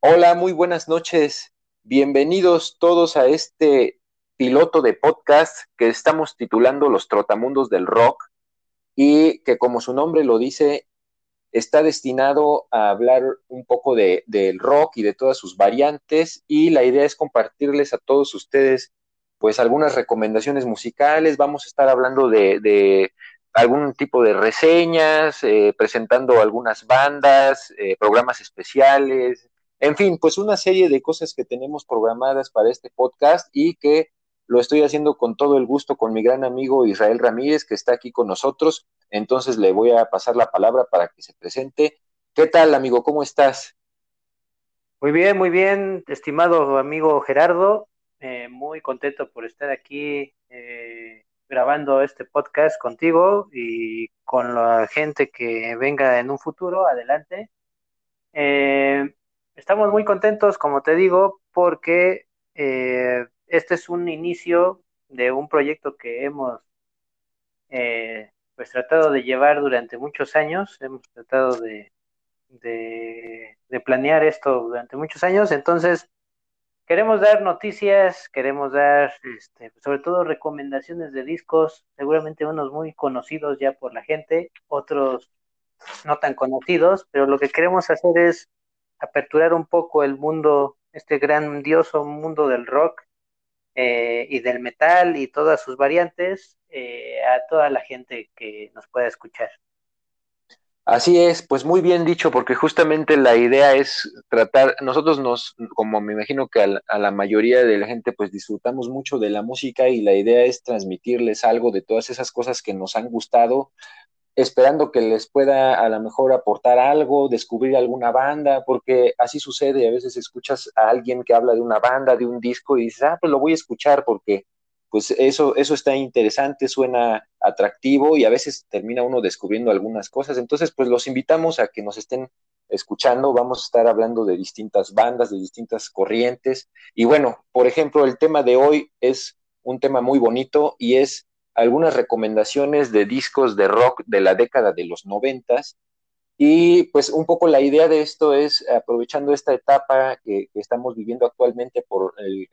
Hola, muy buenas noches. Bienvenidos todos a este piloto de podcast que estamos titulando Los Trotamundos del Rock y que como su nombre lo dice, está destinado a hablar un poco de, del rock y de todas sus variantes y la idea es compartirles a todos ustedes pues algunas recomendaciones musicales, vamos a estar hablando de, algún tipo de reseñas, eh, presentando algunas bandas, eh, programas especiales, en fin, pues una serie de cosas que tenemos programadas para este podcast y que lo estoy haciendo con todo el gusto con mi gran amigo Israel Ramírez, que está aquí con nosotros. Entonces le voy a pasar la palabra para que se presente. ¿Qué tal, amigo? ¿Cómo estás? Muy bien, muy bien, estimado amigo Gerardo. Eh, muy contento por estar aquí eh, grabando este podcast contigo y con la gente que venga en un futuro. Adelante. Eh, estamos muy contentos, como te digo, porque eh, este es un inicio de un proyecto que hemos eh, pues tratado de llevar durante muchos años, hemos tratado de, de, planear esto durante muchos años, entonces queremos dar noticias, queremos dar este, sobre todo recomendaciones de discos, seguramente unos muy conocidos ya por la gente, otros no tan conocidos, pero lo que queremos hacer es aperturar un poco el mundo, este grandioso mundo del rock eh, y del metal y todas sus variantes eh, a toda la gente que nos pueda escuchar. Así es, pues muy bien dicho, porque justamente la idea es tratar, nosotros nos, como me imagino que a a la, mayoría de la gente, pues disfrutamos mucho de la música y la idea es transmitirles algo de todas esas cosas que nos han gustado, esperando que les pueda a lo mejor aportar algo, descubrir alguna banda, porque así sucede, a veces escuchas a alguien que habla de una banda, de un disco y dices, ah, pues lo voy a escuchar porque pues eso, eso está interesante, suena atractivo y a veces termina uno descubriendo algunas cosas. Entonces, pues los invitamos a que nos estén escuchando, vamos a estar hablando de distintas bandas, de distintas corrientes. Y bueno, por ejemplo, el tema de hoy es un tema muy bonito y es algunas recomendaciones de discos de rock de la década de los noventas. Y pues un poco la idea de esto es, aprovechando esta etapa que, estamos viviendo actualmente por el,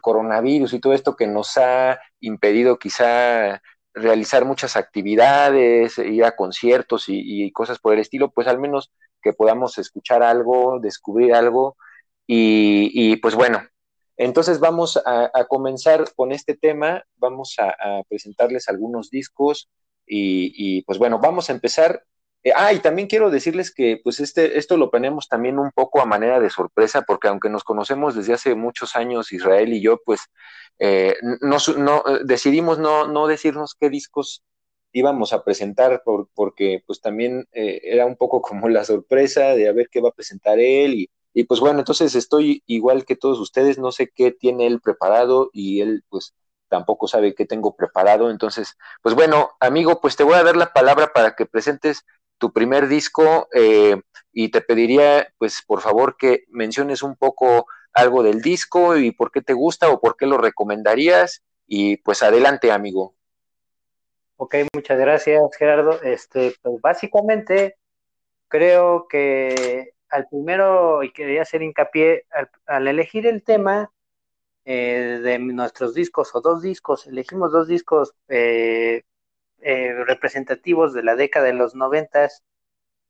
coronavirus y todo esto que nos ha impedido quizá realizar muchas actividades, ir a conciertos y, cosas por el estilo, pues al menos que podamos escuchar algo, descubrir algo. y pues bueno, entonces vamos a, comenzar con este tema, vamos a, presentarles algunos discos y, pues bueno, vamos a empezar. Eh, ah, y también quiero decirles que pues este, esto lo planeamos también un poco a manera de sorpresa, porque aunque nos conocemos desde hace muchos años, Israel y yo, pues eh, no, eh, decidimos no, no decirnos qué discos íbamos a presentar porque pues también era un poco como la sorpresa de a ver qué va a presentar él y, y pues bueno, entonces estoy igual que todos ustedes, no sé qué tiene él preparado y él pues tampoco sabe qué tengo preparado. Entonces, pues bueno, amigo, pues te voy a dar la palabra para que presentes tu primer disco eh, y te pediría pues por favor que menciones un poco algo del disco y por qué te gusta o por qué lo recomendarías y pues adelante amigo. Ok, muchas gracias Gerardo. Este, pues básicamente creo que al primero, y quería hacer hincapié, al, elegir el tema eh, de nuestros discos o dos discos, elegimos dos discos eh, eh, representativos de la década de los noventas,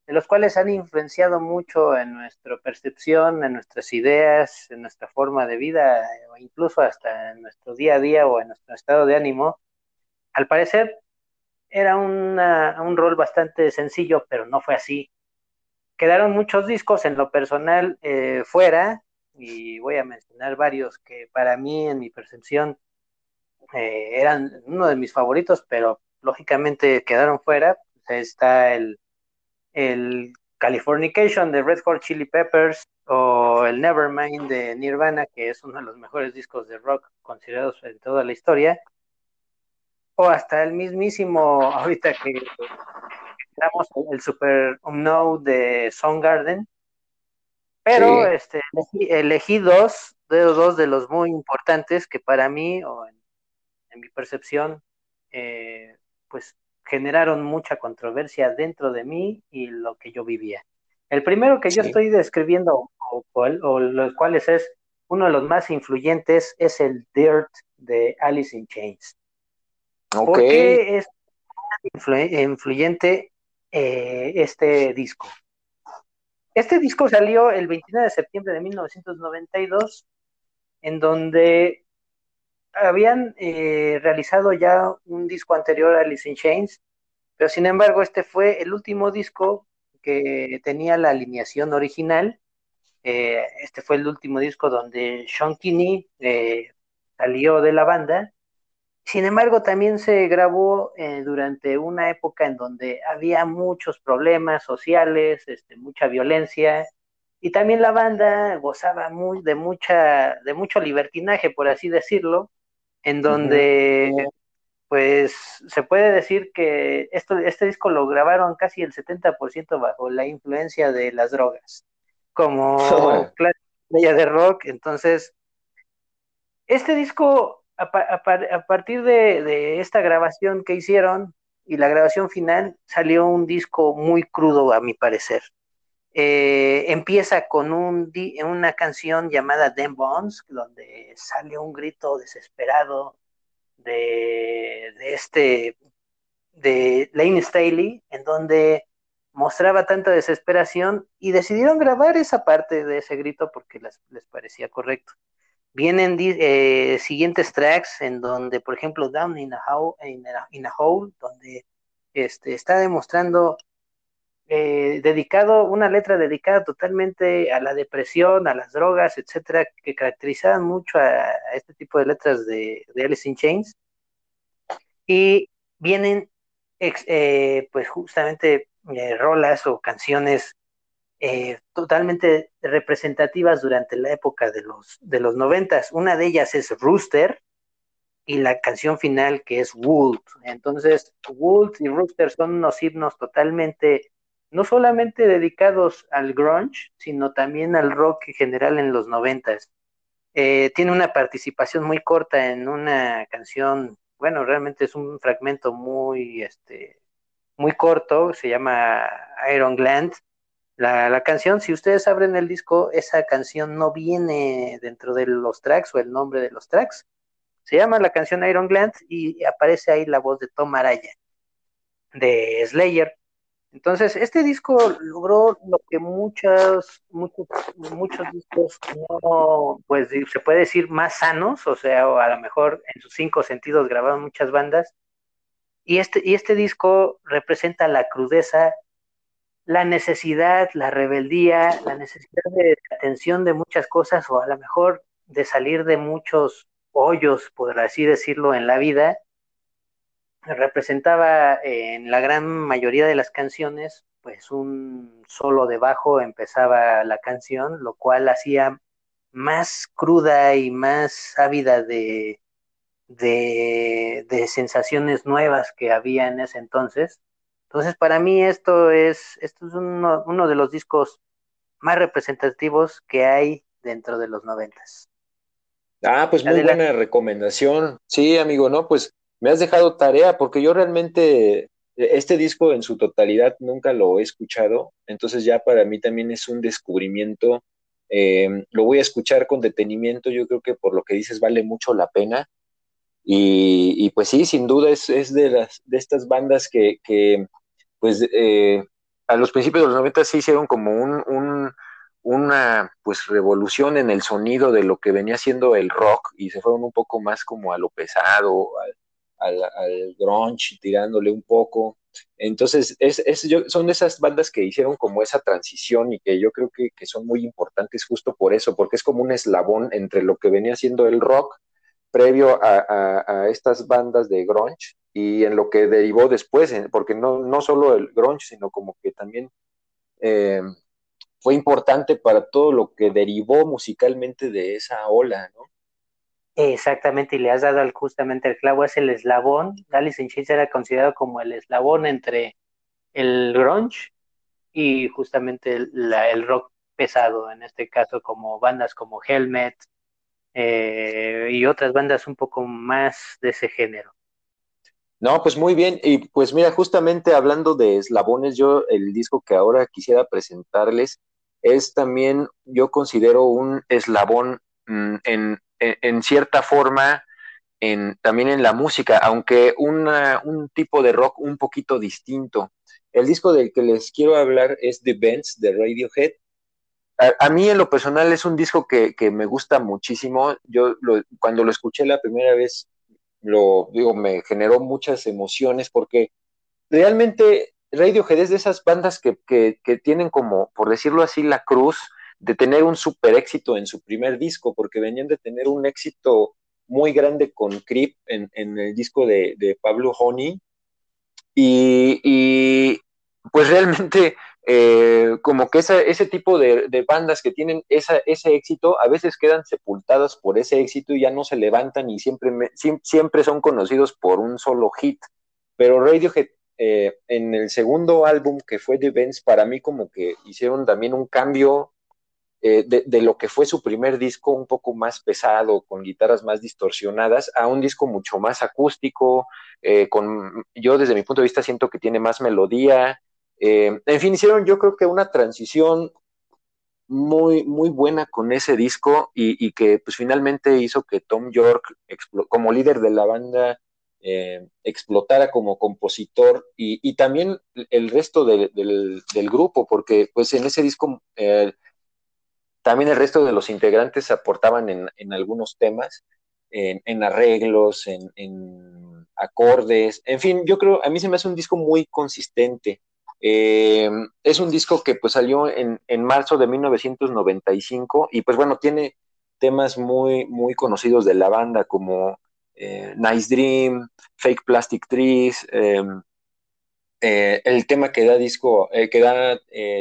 de los cuales han influenciado mucho en nuestra percepción, en nuestras ideas, en nuestra forma de vida, o incluso hasta en nuestro día a día o en nuestro estado de ánimo. Al parecer era un rol bastante sencillo, pero no fue así quedaron muchos discos en lo personal eh, fuera y voy a mencionar varios que para mí en mi percepción eh, eran uno de mis favoritos, pero lógicamente quedaron fuera. está el, el Californication de Red Hot Chili Peppers o el Nevermind de Nirvana, que es uno de los mejores discos de rock considerados en toda la historia. O hasta el mismísimo, ahorita que el Super No de Garden pero este, elegí, dos, de dos de los muy importantes que para mí, o en, mi percepción, eh, pues generaron mucha controversia dentro de mí y lo que yo vivía. El primero que yo estoy describiendo o, los cuales es uno de los más influyentes, es el Dirt de Alice in Chains. ¿Por qué es influyente eh, este disco? Este disco salió el 29 de septiembre de 1992, en donde habían eh, realizado ya un disco anterior a Alice in Chains, pero sin embargo este fue el último disco que tenía la alineación original. Eh, este fue el último disco donde Sean Kinney salió de la banda. Sin embargo, también se grabó durante una época en donde había muchos problemas sociales, este, mucha violencia, y también la banda gozaba muy, de, mucha, de mucho libertinaje, por así decirlo, en donde pues se puede decir que esto, este disco lo grabaron casi el 70% bajo la influencia de las drogas, como clase de rock. Entonces, este disco, a, partir de, esta grabación que hicieron y la grabación final, salió un disco muy crudo, a mi parecer. Eh, empieza con un, una canción llamada Den Bones, donde sale un grito desesperado de, este, de Lane Staley, en donde mostraba tanta desesperación y decidieron grabar esa parte de ese grito porque les, parecía correcto. Vienen eh, siguientes tracks en donde, por ejemplo, Down in a, Hole, donde este, está demostrando eh, dedicado, una letra dedicada totalmente a la depresión, a las drogas, etcétera, que caracterizaban mucho a, este tipo de letras de, Alice in Chains. Y vienen, eh, pues justamente, eh, rolas o canciones totalmente representativas durante la época de los, de los noventas. Una de ellas es Rooster, y la canción final que es Wood. Entonces, Wood y Rooster son unos himnos totalmente no solamente dedicados al grunge, sino también al rock en general en los noventas. Eh, tiene una participación muy corta en una canción, bueno, realmente es un fragmento muy, este, muy corto, se llama Iron Gland. La, la canción, si ustedes abren el disco, esa canción no viene dentro de los tracks o el nombre de los tracks. Se llama la canción Iron Gland y aparece ahí la voz de Tom Araya de Slayer. Entonces, este disco logró lo que muchos, muchos, muchos discos no, pues se puede decir más sanos, o sea, a lo mejor en sus cinco sentidos grabaron muchas bandas. Y este, y este disco representa la crudeza, la necesidad, la rebeldía, la necesidad de atención de muchas cosas, o a lo mejor de salir de muchos hoyos, por así decirlo, en la vida representaba en la gran mayoría de las canciones, pues un solo de bajo empezaba la canción, lo cual hacía más cruda y más ávida de, de, sensaciones nuevas que había en ese entonces. Entonces, para mí esto es, esto es uno, uno de los discos más representativos que hay dentro de los noventas. Ah, pues muy buena recomendación. Sí, amigo, ¿no? Pues me has dejado tarea porque yo realmente e, este disco en su totalidad nunca lo he escuchado, entonces ya para mí también es un descubrimiento. Em, lo voy a escuchar con detenimiento, yo creo que por lo que dices vale mucho la pena. Y, pues sí, sin duda es, de, las, de estas bandas que, pues eh, a los principios de los 90 sí hicieron como un, una pues revolución en el sonido de lo que venía siendo el rock y se fueron un poco más como a lo pesado, al, grunge, tirándole un poco. Entonces, es, es, son esas bandas que hicieron como esa transición y que yo creo que, son muy importantes justo por eso, porque es como un eslabón entre lo que venía siendo el rock previo a, estas bandas de grunge y en lo que derivó después, porque no, no solo el grunge, sino como que también eh, fue importante para todo lo que derivó musicalmente de esa ola, ¿no? Exactamente, y le has dado justamente el clavo, es el eslabón. Alice in Chains era considerado como el eslabón entre el grunge y justamente el, rock pesado, en este caso como bandas como Helmet eh, y otras bandas un poco más de ese género. No, pues muy bien, y pues mira, justamente hablando de eslabones, yo el disco que ahora quisiera presentarles es también, yo considero un eslabón mm, en, en, cierta forma en, también en la música, aunque un tipo de rock un poquito distinto. El disco del que les quiero hablar es The Bends de Radiohead. A, mí en lo personal es un disco que, me gusta muchísimo. Yo cuando lo escuché la primera vez, lo digo, me generó muchas emociones porque realmente Radiohead es de esas bandas que, que tienen como, por decirlo así, la cruz de tener un super éxito en su primer disco, porque venían de tener un éxito muy grande con Creep en, el disco de, Pablo Honey. Y, pues realmente eh, como que ese tipo de, bandas que tienen ese éxito a veces quedan sepultadas por ese éxito y ya no se levantan y siempre, siempre son conocidos por un solo hit. Pero Radiohead eh, en el segundo álbum que fue The Vents, para mí como que hicieron también un cambio eh, de, lo que fue su primer disco un poco más pesado, con guitarras más distorsionadas, a un disco mucho más acústico, eh, con, yo desde mi punto de vista siento que tiene más melodía. En fin, hicieron yo creo que una transición muy, muy buena con ese disco y, que pues finalmente hizo que Tom York, como líder de la banda, eh, explotara como compositor y, también el resto del, grupo, porque pues en ese disco eh, también el resto de los integrantes aportaban en, algunos temas, en, arreglos, en, acordes, en fin, yo creo, a mí se me hace un disco muy consistente. Eh, es un disco que pues salió en, marzo de 1995 y pues bueno, tiene temas muy, muy conocidos de la banda como eh, nice Dream, Fake Plastic Trees, em, eh, el tema que da disco, que da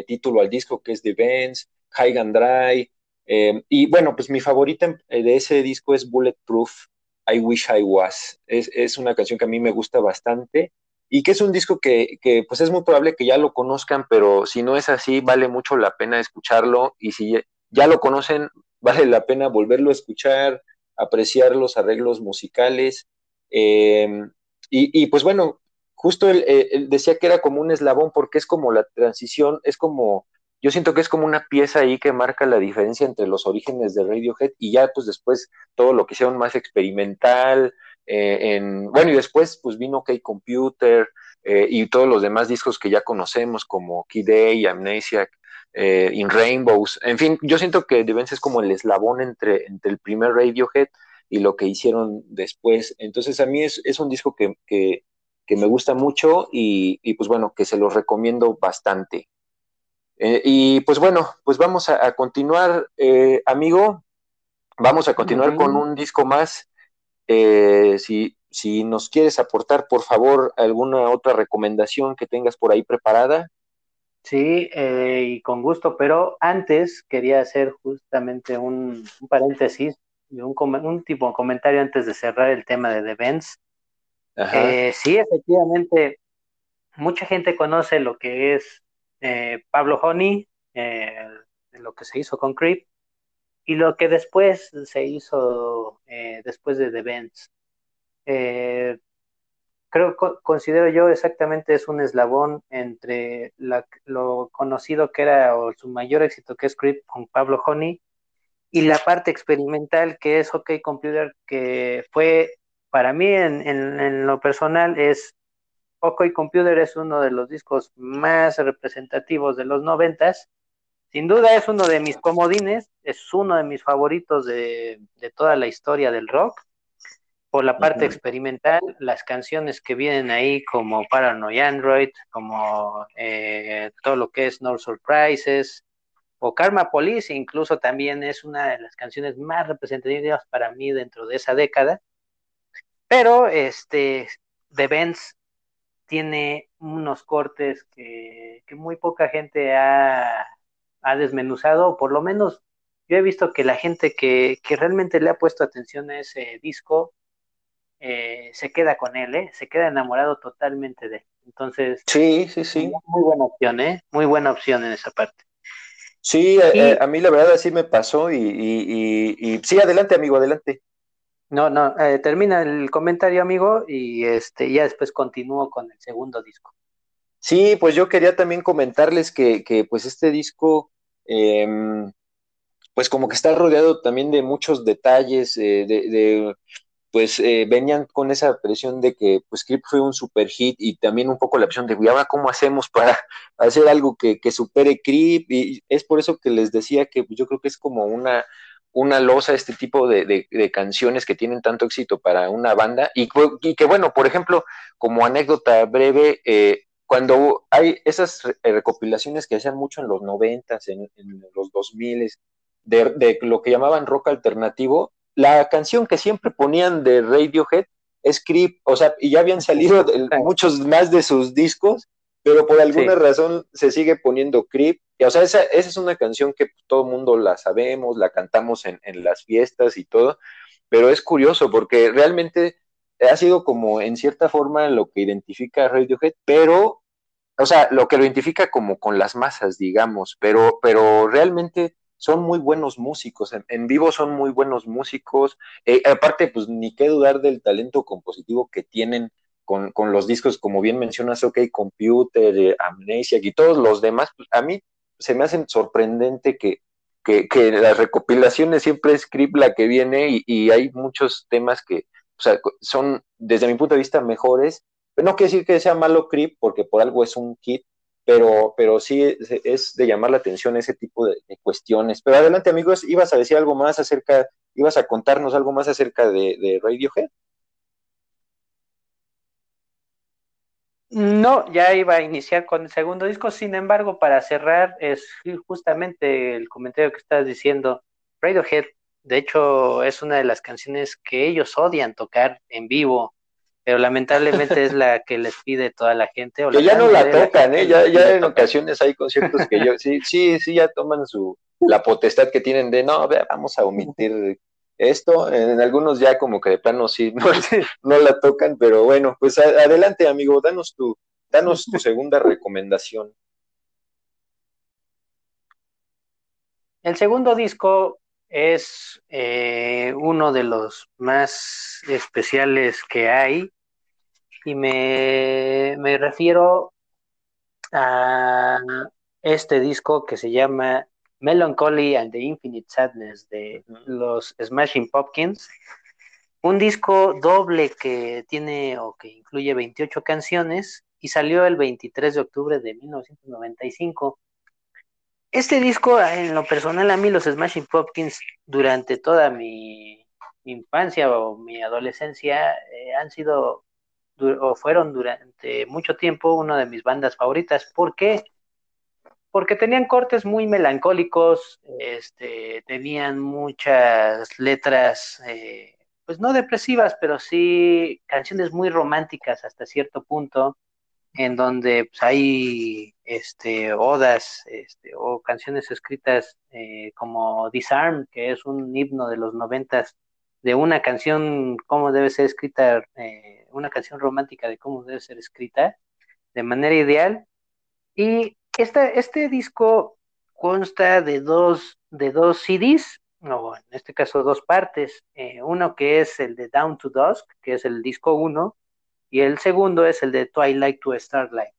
título al disco que es The Bands, High and Dry, em, y bueno, pues mi favorita de ese disco es Bulletproof, I Wish I Was. Es, una canción que a mí me gusta bastante y que es un disco que, que, pues es muy probable que ya lo conozcan, pero si no es así, vale mucho la pena escucharlo y si ya lo conocen, vale la pena volverlo a escuchar, apreciar los arreglos musicales. Em, y, pues bueno, justo él, decía que era como un eslabón porque es como la transición, es como, yo siento que es como una pieza ahí que marca la diferencia entre los orígenes de Radiohead y ya pues después todo lo que hicieron más experimental, eh, en, bueno, y después pues vino K Computer eh, y todos los demás discos que ya conocemos como Key Day, Amnesiac, eh, In Rainbows, en fin, yo siento que The es como el eslabón entre, entre el primer Radiohead y lo que hicieron después. Entonces a mí es, un disco que, me gusta mucho y, pues bueno, que se lo recomiendo bastante. Y pues bueno, pues vamos a, continuar, amigo, vamos a continuar con un disco más. Si, si nos quieres aportar, por favor, alguna otra recomendación que tengas por ahí preparada. Sí, eh, y con gusto, pero antes quería hacer justamente un, paréntesis y un, un, tipo de comentario antes de cerrar el tema de The Benz. Eh, sí, efectivamente, mucha gente conoce lo que es eh, Pablo Honey, lo que se hizo con Creep, y lo que después se hizo después de The Benz creo, considero yo exactamente es un eslabón entre lo conocido que era o su mayor éxito que es Script con Pablo Honey y la parte experimental que es OK Computer, que fue para mí en, lo personal es OK Computer es uno de los discos más representativos de los noventas. Sin duda es uno de mis comodines, es uno de mis favoritos de toda la historia del rock por la parte experimental, las canciones que vienen ahí como Paranoid Android, como eh, todo lo que es No Surprises, o Karma Police, incluso también es una de las canciones más representativas para mí dentro de esa década. Pero este The Benz tiene unos cortes que, muy poca gente ha, ha, desmenuzado, por lo menos yo he visto que la gente que, que realmente le ha puesto atención a ese disco eh, se queda con él, ¿eh? se queda enamorado totalmente de él. Entonces, sí, sí, sí. Muy buena opción, ¿eh? Muy buena opción en esa parte. Sí, eh, a mí la verdad así me pasó y, y, sí, adelante, amigo, adelante. No, no, termina el comentario, amigo, y este ya después continúo con el segundo disco. Sí, pues yo quería también comentarles que, que pues este disco em, pues como que está rodeado también de muchos detalles, eh, de, pues eh, venían con esa presión de que pues Creep fue un super hit y también un poco la presión de, ¿y ahora cómo hacemos para hacer algo que, que supere Creep? Y es por eso que les decía que yo creo que es como una, una losa este tipo de, canciones que tienen tanto éxito para una banda y, que bueno, por ejemplo, como anécdota breve, eh, cuando hay esas recopilaciones que hacían mucho en los noventas, en, en los dos miles, de, de lo que llamaban rock alternativo, la canción que siempre ponían de Radiohead es Creep, o sea, y ya habían salido muchos más de sus discos, pero por alguna razón se sigue poniendo Creep. o sea, esa, esa, es una canción que todo el mundo la sabemos, la cantamos en, en las fiestas y todo, pero es curioso porque realmente ha sido como en cierta forma lo que identifica a Radiohead, pero, o sea, lo que lo identifica como con las masas, digamos, pero, pero realmente son muy buenos músicos, en, vivo son muy buenos músicos, eh, aparte, pues ni qué dudar del talento compositivo que tienen con, con los discos, como bien mencionas, OK Computer, eh, Amnesia y todos los demás, pues, a mí se me hacen sorprendente que, que, que las recopilaciones siempre es Creep la que viene y, hay muchos temas que o sea, son, desde mi punto de vista, mejores. Pero no quiere decir que sea malo Creep, porque por algo es un hit, pero, pero sí es, de llamar la atención ese tipo de, cuestiones. Pero adelante, amigos, ibas a decir algo más acerca, ibas a contarnos algo más acerca de, Radiohead. No, ya iba a iniciar con el segundo disco, sin embargo, para cerrar, es justamente el comentario que estás diciendo. Radiohead, de hecho, es una de las canciones que ellos odian tocar en vivo pero lamentablemente es la que les pide toda la gente. O que ya no la tocan, ¿eh? Ya, ya en ocasiones hay conciertos que yo, sí, sí, sí, ya toman su, la potestad que tienen de, no, vea, vamos a omitir esto. En algunos ya como que de plano sí, no, no la tocan, pero bueno, pues adelante, amigo, danos tu, danos tu segunda recomendación. El segundo disco es eh, uno de los más especiales que hay y me, me refiero a este disco que se llama Melancholy and the Infinite Sadness de los Smashing Pumpkins. Un disco doble que tiene o que incluye 28 canciones y salió el 23 de octubre de 1995. Este disco, en lo personal, a mí los Smashing Pumpkins durante toda mi infancia o mi adolescencia eh, han sido o fueron durante mucho tiempo una de mis bandas favoritas. ¿Por qué? Porque tenían cortes muy melancólicos, este, tenían muchas letras, eh, pues no depresivas, pero sí canciones muy románticas hasta cierto punto, en donde pues, hay este, odas este, o canciones escritas eh, como Disarm, que es un himno de los noventas de una canción, cómo debe ser escrita, eh, una canción romántica de cómo debe ser escrita de manera ideal. Y este, este disco consta de dos, de dos CDs, o en este caso dos partes. Eh, uno que es el de Down to Dusk, que es el disco 1, y el segundo es el de Twilight to Starlight.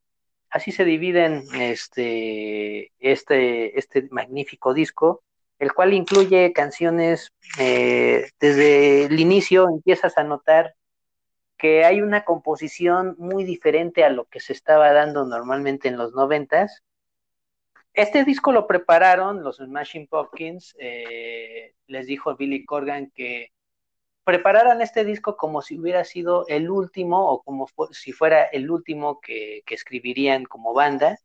Así se dividen este, este, este magnífico disco el cual incluye canciones eh, desde el inicio, empiezas a notar que hay una composición muy diferente a lo que se estaba dando normalmente en los noventas. Este disco lo prepararon los Smashing Pumpkins, eh, les dijo Billy Corgan que prepararan este disco como si hubiera sido el último o como si fuera el último que, escribirían como banda.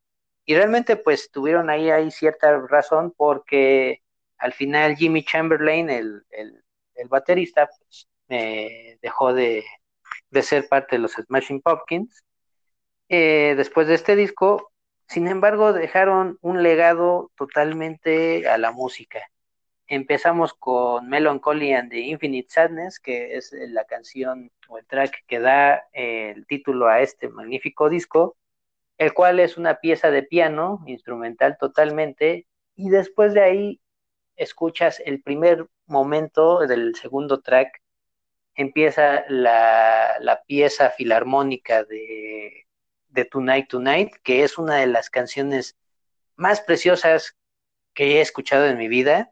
Y realmente pues tuvieron ahí, cierta razón porque al final Jimmy Chamberlain, el, baterista, pues, dejó de, ser parte de los Smashing Pumpkins. Eh, después de este disco, sin embargo, dejaron un legado totalmente a la música. Empezamos con Melancholy and the Infinite Sadness, que es la canción o el track que da el título a este magnífico disco, el cual es una pieza de piano instrumental totalmente, y después de ahí escuchas el primer momento del segundo track, empieza la, pieza filarmónica de, de, Tonight Tonight, que es una de las canciones más preciosas que he escuchado en mi vida.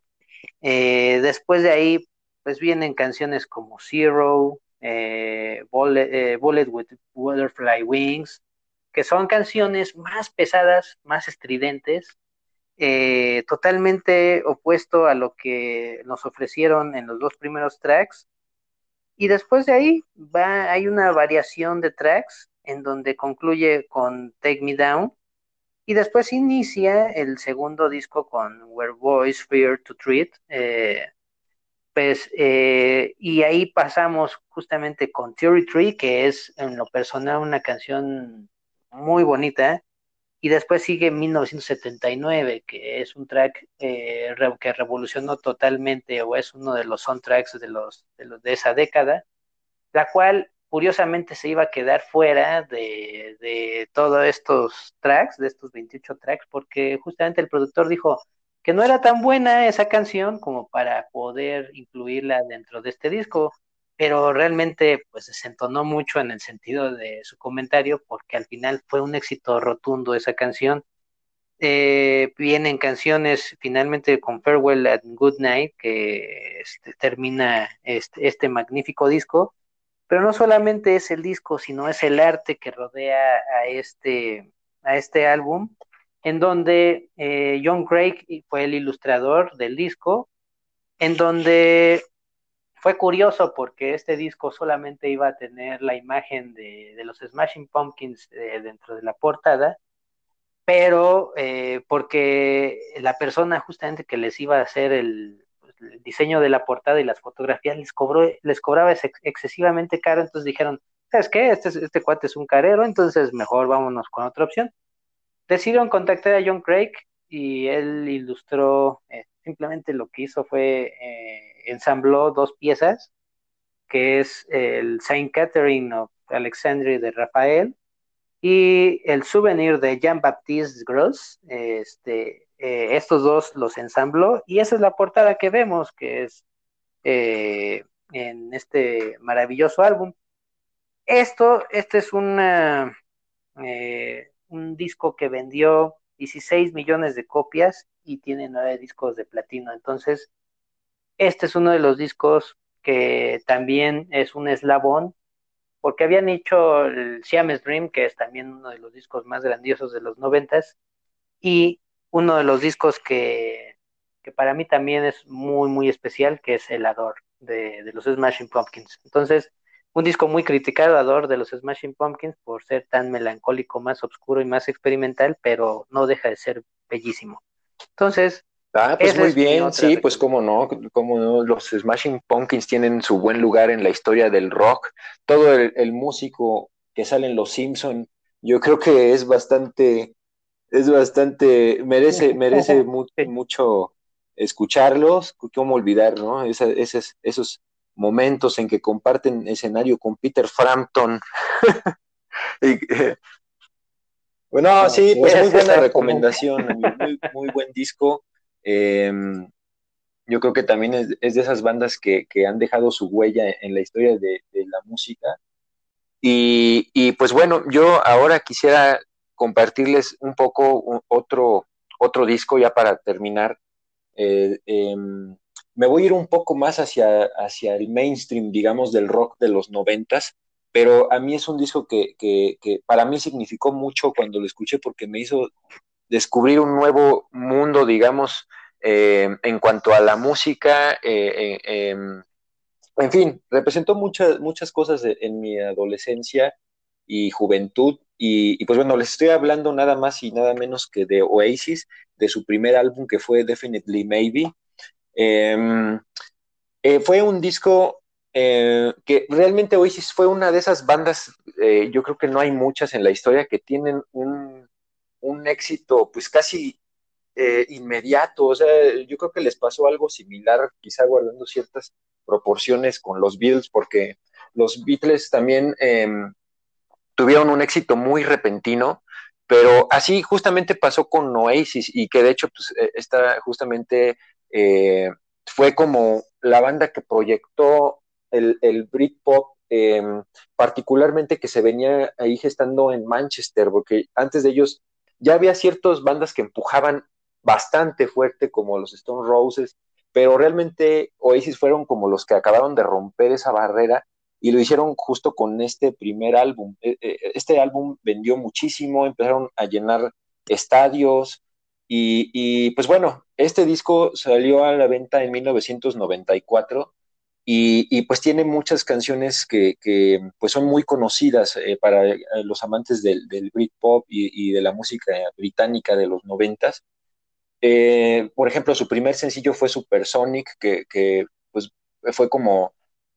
Eh, después de ahí, pues vienen canciones como Zero, eh, Bullet, Bullet, with Butterfly Wings, que son canciones más pesadas, más estridentes, totalmente opuesto a lo que nos ofrecieron en los dos primeros tracks. Y después de ahí va, hay una variación de tracks en donde concluye con Take Me Down, y después inicia el segundo disco con Where Boys Fear to Treat. Eh, pues, eh, y ahí pasamos justamente con Theory Tree, que es en lo personal una canción muy bonita. Y después sigue 1979, que es un track eh, que revolucionó totalmente, o es uno de los soundtracks de, los, de, los, de esa década, la cual curiosamente se iba a quedar fuera de, todos estos tracks, de estos 28 tracks, porque justamente el productor dijo que no era tan buena esa canción como para poder incluirla dentro de este disco, pero realmente pues desentonó mucho en el sentido de su comentario porque al final fue un éxito rotundo esa canción. Eh, vienen canciones finalmente con Farewell and Good Night que este, termina este, este magnífico disco pero no solamente es el disco, sino es el arte que rodea a este, a este álbum, en donde eh, John Craig fue el ilustrador del disco, en donde fue curioso porque este disco solamente iba a tener la imagen de, los Smashing Pumpkins eh, dentro de la portada, pero eh, porque la persona justamente que les iba a hacer el, diseño de la portada y las fotografías les cobró, les cobraba excesivamente caro, entonces dijeron, ¿sabes qué? Este, este cuate es un carero, entonces mejor vámonos con otra opción. Decidieron contactar a John Craig y él ilustró, eh, simplemente lo que hizo fue eh, ensambló dos piezas, que es el Saint Catherine of Alexandria de Rafael y el souvenir de Jean-Baptiste Gross, este, eh, estos dos los ensambló y esa es la portada que vemos, que es eh, en este maravilloso álbum. Esto, este es una, un disco que vendió 16 millones de copias y tiene nueve discos de platino. Entonces, este es uno de los discos que también es un eslabón, porque habían hecho el Siamese Dream, que es también uno de los discos más grandiosos de los noventas, y uno de los discos que, para mí también es muy, muy especial, que es El Ador de, los Smashing Pumpkins. Entonces, un disco muy criticado, Ador de los Smashing Pumpkins, por ser tan melancólico, más oscuro y más experimental, pero no deja de ser bellísimo. Entonces, Ah, pues muy bien, sí, pues cómo no, cómo no, los Smashing Pumpkins tienen su buen lugar en la historia del rock. Todo el, el músico que sale en Los Simpson, yo creo que es bastante es bastante, merece, merece mucho escucharlos, cómo olvidar, ¿no? esos momentos en que comparten escenario con Peter Frampton. bueno, sí, pues muy buena recomendación, muy, buen disco. Em, yo creo que también es, de esas bandas que, han dejado su huella en la historia de, la música. Y, y, pues bueno, yo ahora quisiera compartirles un poco otro, otro disco ya para terminar. Eh, em, me voy a ir un poco más hacia, hacia el mainstream, digamos, del rock de los noventas, pero a mí es un disco que, para mí significó mucho cuando lo escuché porque me hizo descubrir un nuevo mundo, digamos, eh, en cuanto a la música. Eh, em, en fin, representó muchas, muchas cosas en mi adolescencia y juventud y, pues bueno, les estoy hablando nada más y nada menos que de Oasis, de su primer álbum que fue Definitely Maybe. Em, eh, fue un disco eh, que realmente Oasis fue una de esas bandas, eh, yo creo que no hay muchas en la historia que tienen un, un éxito pues casi inmediato, o sea, yo creo que les pasó algo similar, quizá guardando ciertas proporciones con los Beatles, porque los Beatles también em, tuvieron un éxito muy repentino, pero así justamente pasó con Oasis y que de hecho pues, eh, esta justamente eh, fue como la banda que proyectó el, Britpop, em, particularmente que se venía ahí gestando en Manchester, porque antes de ellos ya había ciertas bandas que empujaban bastante fuerte como los Stone Roses, pero realmente Oasis fueron como los que acabaron de romper esa barrera y lo hicieron justo con este primer álbum. E, e, este álbum vendió muchísimo, empezaron a llenar estadios y, pues bueno, este disco salió a la venta en 1994 y, pues tiene muchas canciones que, pues son muy conocidas eh, para eh, los amantes del, del Britpop y, de la música británica de los noventas. Eh, por ejemplo, su primer sencillo fue Supersonic, que, que pues fue como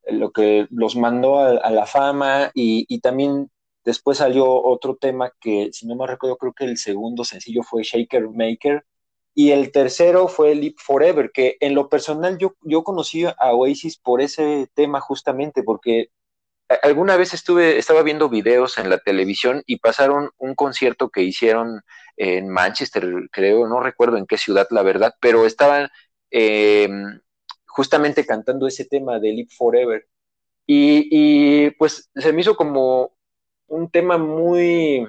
lo que los mandó a, la fama y, también después salió otro tema que, si no me recuerdo, creo que el segundo sencillo fue Shaker Maker y el tercero fue Leap Forever, que en lo personal yo, yo conocí a Oasis por ese tema justamente, porque alguna vez estuve, estaba viendo videos en la televisión y pasaron un concierto que hicieron en Manchester, creo, no recuerdo en qué ciudad, la verdad, pero estaban eh, justamente cantando ese tema de Live Forever. Y, pues se me hizo como un tema muy...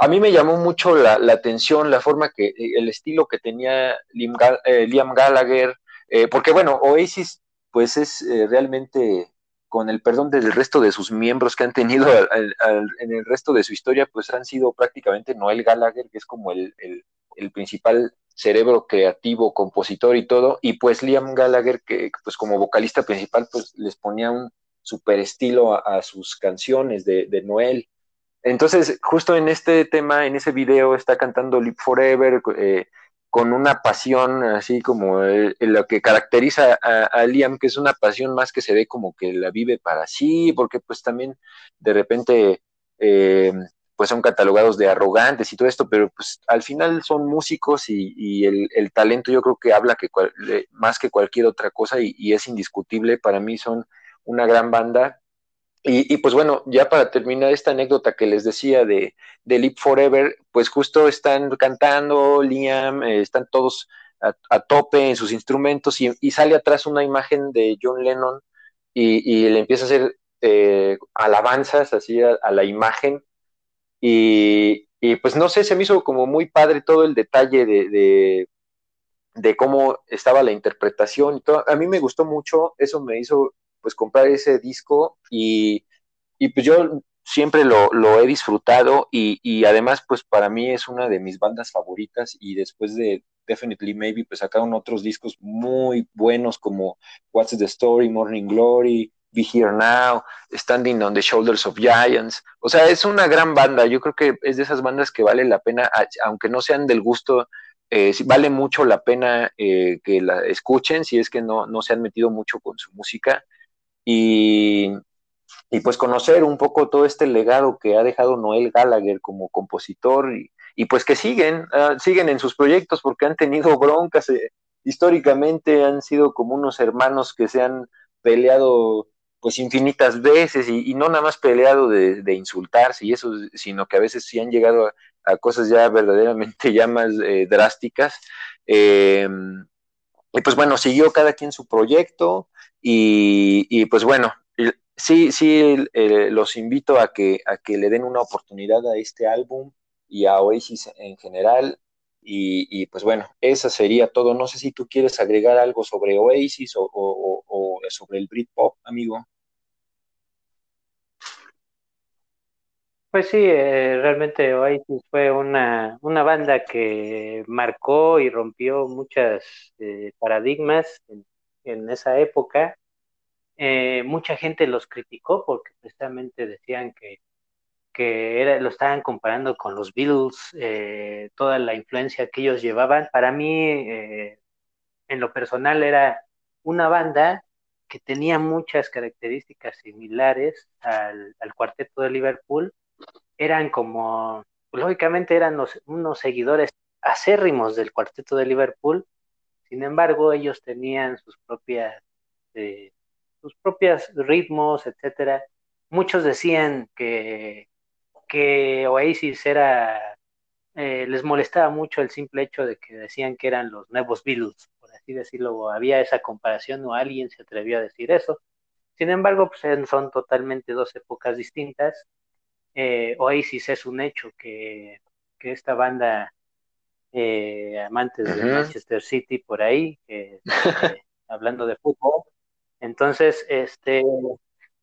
A mí me llamó mucho la, atención, la forma que, el estilo que tenía Liam, eh, Gallagher, eh, porque bueno, Oasis pues es realmente con el perdón del resto de sus miembros que han tenido en el resto de su historia, pues han sido prácticamente Noel Gallagher, que es como el, principal cerebro creativo, compositor y todo, y pues Liam Gallagher, que pues como vocalista principal, pues les ponía un super estilo a, sus canciones de, Noel. Entonces, justo en este tema, en ese video, está cantando Live Forever, eh, con una pasión así como lo que caracteriza a, Liam, que es una pasión más que se ve como que la vive para sí, porque pues también de repente eh, pues son catalogados de arrogantes y todo esto, pero pues al final son músicos y, el, talento yo creo que habla que más que cualquier otra cosa y, y es indiscutible, para mí son una gran banda y, pues bueno, ya para terminar esta anécdota que les decía de, de Leap Forever, pues justo están cantando, Liam, eh, están todos a, tope en sus instrumentos y, sale atrás una imagen de John Lennon y, le empieza a hacer eh, alabanzas así a, la imagen y, pues no sé, se me hizo como muy padre todo el detalle de, de, de cómo estaba la interpretación y todo. A mí me gustó mucho, eso me hizo pues comprar ese disco y, pues yo siempre lo, he disfrutado y, además pues para mí es una de mis bandas favoritas y después de Definitely Maybe pues sacaron otros discos muy buenos como What's the Story, Morning Glory, Be Here Now, Standing on the Shoulders of Giants. O sea, es una gran banda. Yo creo que es de esas bandas que vale la pena, aunque no sean del gusto, eh, vale mucho la pena eh, que la escuchen si es que no, no se han metido mucho con su música y, pues conocer un poco todo este legado que ha dejado Noel Gallagher como compositor y, pues que siguen, ah, siguen en sus proyectos porque han tenido broncas, eh, históricamente han sido como unos hermanos que se han peleado pues infinitas veces y, no nada más peleado de, insultarse y eso, sino que a veces sí han llegado a, cosas ya verdaderamente ya más eh, drásticas. Em, y pues bueno, siguió cada quien su proyecto, y, pues bueno, sí, sí, los invito a que, a que le den una oportunidad a este álbum y a Oasis en general. Y, pues bueno, eso sería todo. No sé si tú quieres agregar algo sobre Oasis o, sobre el Britpop, amigo. Pues sí, eh, realmente Oasis fue una, una, banda que marcó y rompió muchas eh, paradigmas en, esa época, eh, mucha gente los criticó porque precisamente decían que, que era, lo estaban comparando con los Beatles, eh, toda la influencia que ellos llevaban. Para mí, eh, en lo personal, era una banda que tenía muchas características similares al, cuarteto de Liverpool. Eran como, lógicamente eran unos seguidores acérrimos del cuarteto de Liverpool, sin embargo, ellos tenían sus propias, eh, sus propios ritmos, etcétera. Muchos decían que, que Oasis era, eh, les molestaba mucho el simple hecho de que decían que eran los nuevos Beatles, por así decirlo. Había esa comparación o alguien se atrevió a decir eso. Sin embargo, pues son totalmente dos épocas distintas. Eh, Oasis es un hecho que, que esta banda eh, amantes de Manchester City por ahí, este, hablando de fútbol. Entonces, este,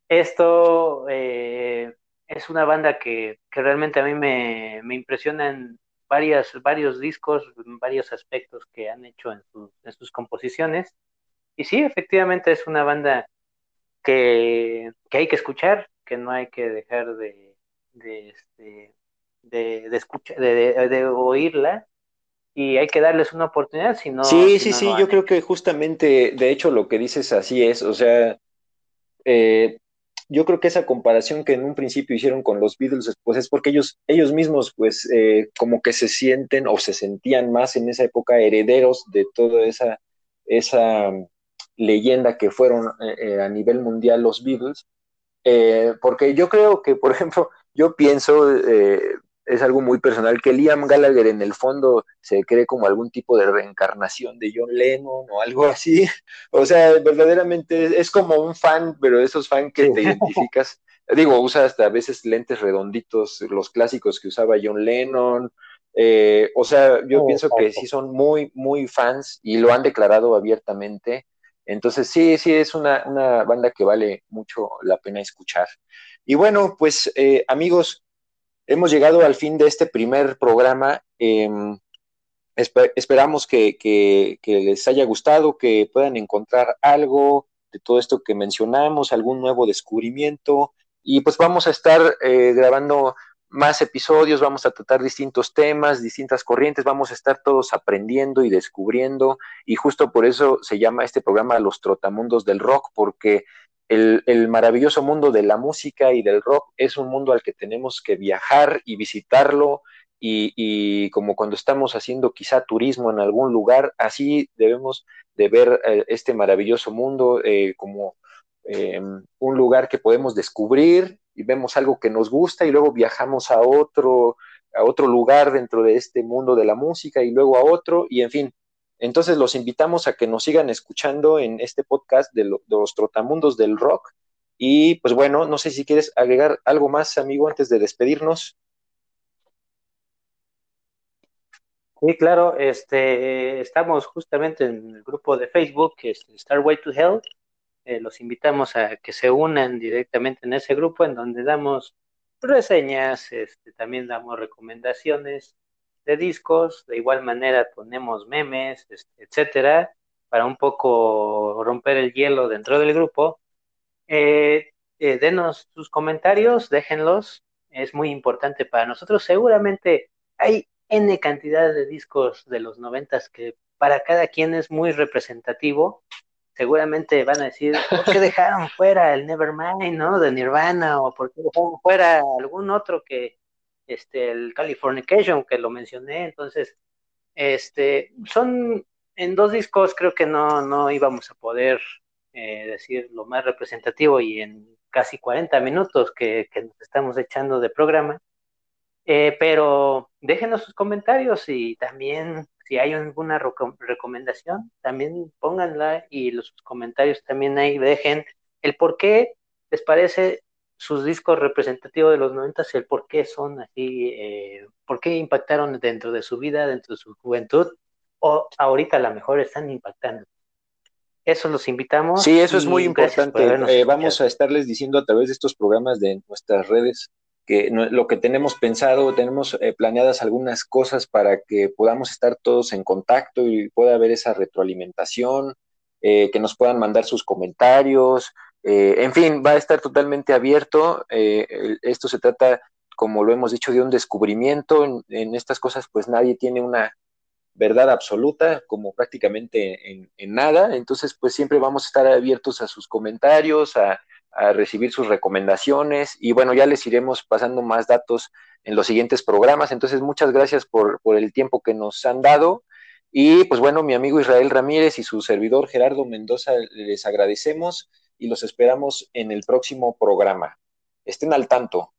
esto eh, es una banda que, realmente a mí me, me impresiona en varias, varios discos, varios aspectos que han hecho en sus, en sus composiciones. Y sí, efectivamente es una banda que, hay que escuchar, que no hay que dejar de, de, este, de, escuchar, de, oírla y hay que darles una oportunidad, si no. Sí, sí, sí, yo creo que justamente, de hecho, lo que dices así es, o sea, eh, yo creo que esa comparación que en un principio hicieron con los Beatles, pues es porque ellos, ellos mismos, pues, eh, como que se sienten o se sentían más en esa época herederos de toda esa, esa leyenda que fueron eh, eh, a nivel mundial los Beatles. porque yo creo que, por ejemplo, yo pienso, es algo muy personal, que Liam Gallagher en el fondo se cree como algún tipo de reencarnación de John Lennon o algo así. O sea, verdaderamente es como un fan, pero esos fans que te identificas. Digo, usa hasta a veces lentes redonditos, los clásicos que usaba John Lennon. Eh, o sea, yo oh, pienso que sí son muy, muy fans y lo han declarado abiertamente. Entonces, sí, sí, es una, una banda que vale mucho la pena escuchar. Y bueno, pues eh, amigos, hemos llegado al fin de este primer programa. Em, esperamos que, les haya gustado, que puedan encontrar algo de todo esto que mencionamos, algún nuevo descubrimiento. Y pues vamos a estar eh, grabando más episodios, vamos a tratar distintos temas, distintas corrientes, vamos a estar todos aprendiendo y descubriendo. Y justo por eso se llama este programa Los Trotamundos del Rock, porque el, maravilloso mundo de la música y del rock es un mundo al que tenemos que viajar y visitarlo y, como cuando estamos haciendo quizá turismo en algún lugar, así debemos de ver eh, este maravilloso mundo eh, como eh, un lugar que podemos descubrir y vemos algo que nos gusta y luego viajamos a otro, a otro lugar dentro de este mundo de la música y luego a otro y en fin, entonces los invitamos a que nos sigan escuchando en este podcast de, los trotamundos del rock. Y pues bueno, no sé si quieres agregar algo más, amigo, antes de despedirnos. Sí, claro, este, estamos justamente en el grupo de Facebook, que es Starway to Hell. Eh, los invitamos a que se unan directamente en ese grupo, en donde damos reseñas, este, también damos recomendaciones de discos, de igual manera ponemos memes, etcétera, para un poco romper el hielo dentro del grupo. Eh, eh, denos sus comentarios, déjenlos, es muy importante para nosotros. Seguramente hay N cantidad de discos de los noventas que para cada quien es muy representativo. Seguramente van a decir, ¿por qué dejaron fuera el Nevermind, ¿no? De Nirvana, o por qué dejaron fuera algún otro que, este, el Californication, que lo mencioné, entonces, este, son en dos discos creo que no, no íbamos a poder eh, decir lo más representativo y en casi 40 minutos que, nos estamos echando de programa. Eh, pero déjenos sus comentarios y también si hay alguna recomendación, también pónganla y los comentarios también ahí dejen el por qué les parece sus discos representativos de los 90 y el por qué son así, eh, por qué impactaron dentro de su vida, dentro de su juventud, o ahorita a lo mejor están impactando. Eso los invitamos. Sí, eso es muy importante. Eh, vamos a estarles diciendo a través de estos programas de nuestras redes que lo que tenemos pensado, tenemos eh, planeadas algunas cosas para que podamos estar todos en contacto y pueda haber esa retroalimentación, que nos puedan mandar sus comentarios, eh, en fin, va a estar totalmente abierto. Eh, esto se trata, como lo hemos dicho, de un descubrimiento. En, estas cosas, pues nadie tiene una verdad absoluta, como prácticamente en, nada. Entonces, pues siempre vamos a estar abiertos a sus comentarios, a, recibir sus recomendaciones. Y bueno, ya les iremos pasando más datos en los siguientes programas. Entonces, muchas gracias por, por el tiempo que nos han dado. Y pues bueno, mi amigo Israel Ramírez y su servidor Gerardo Mendoza les agradecemos y los esperamos en el próximo programa. Estén al tanto.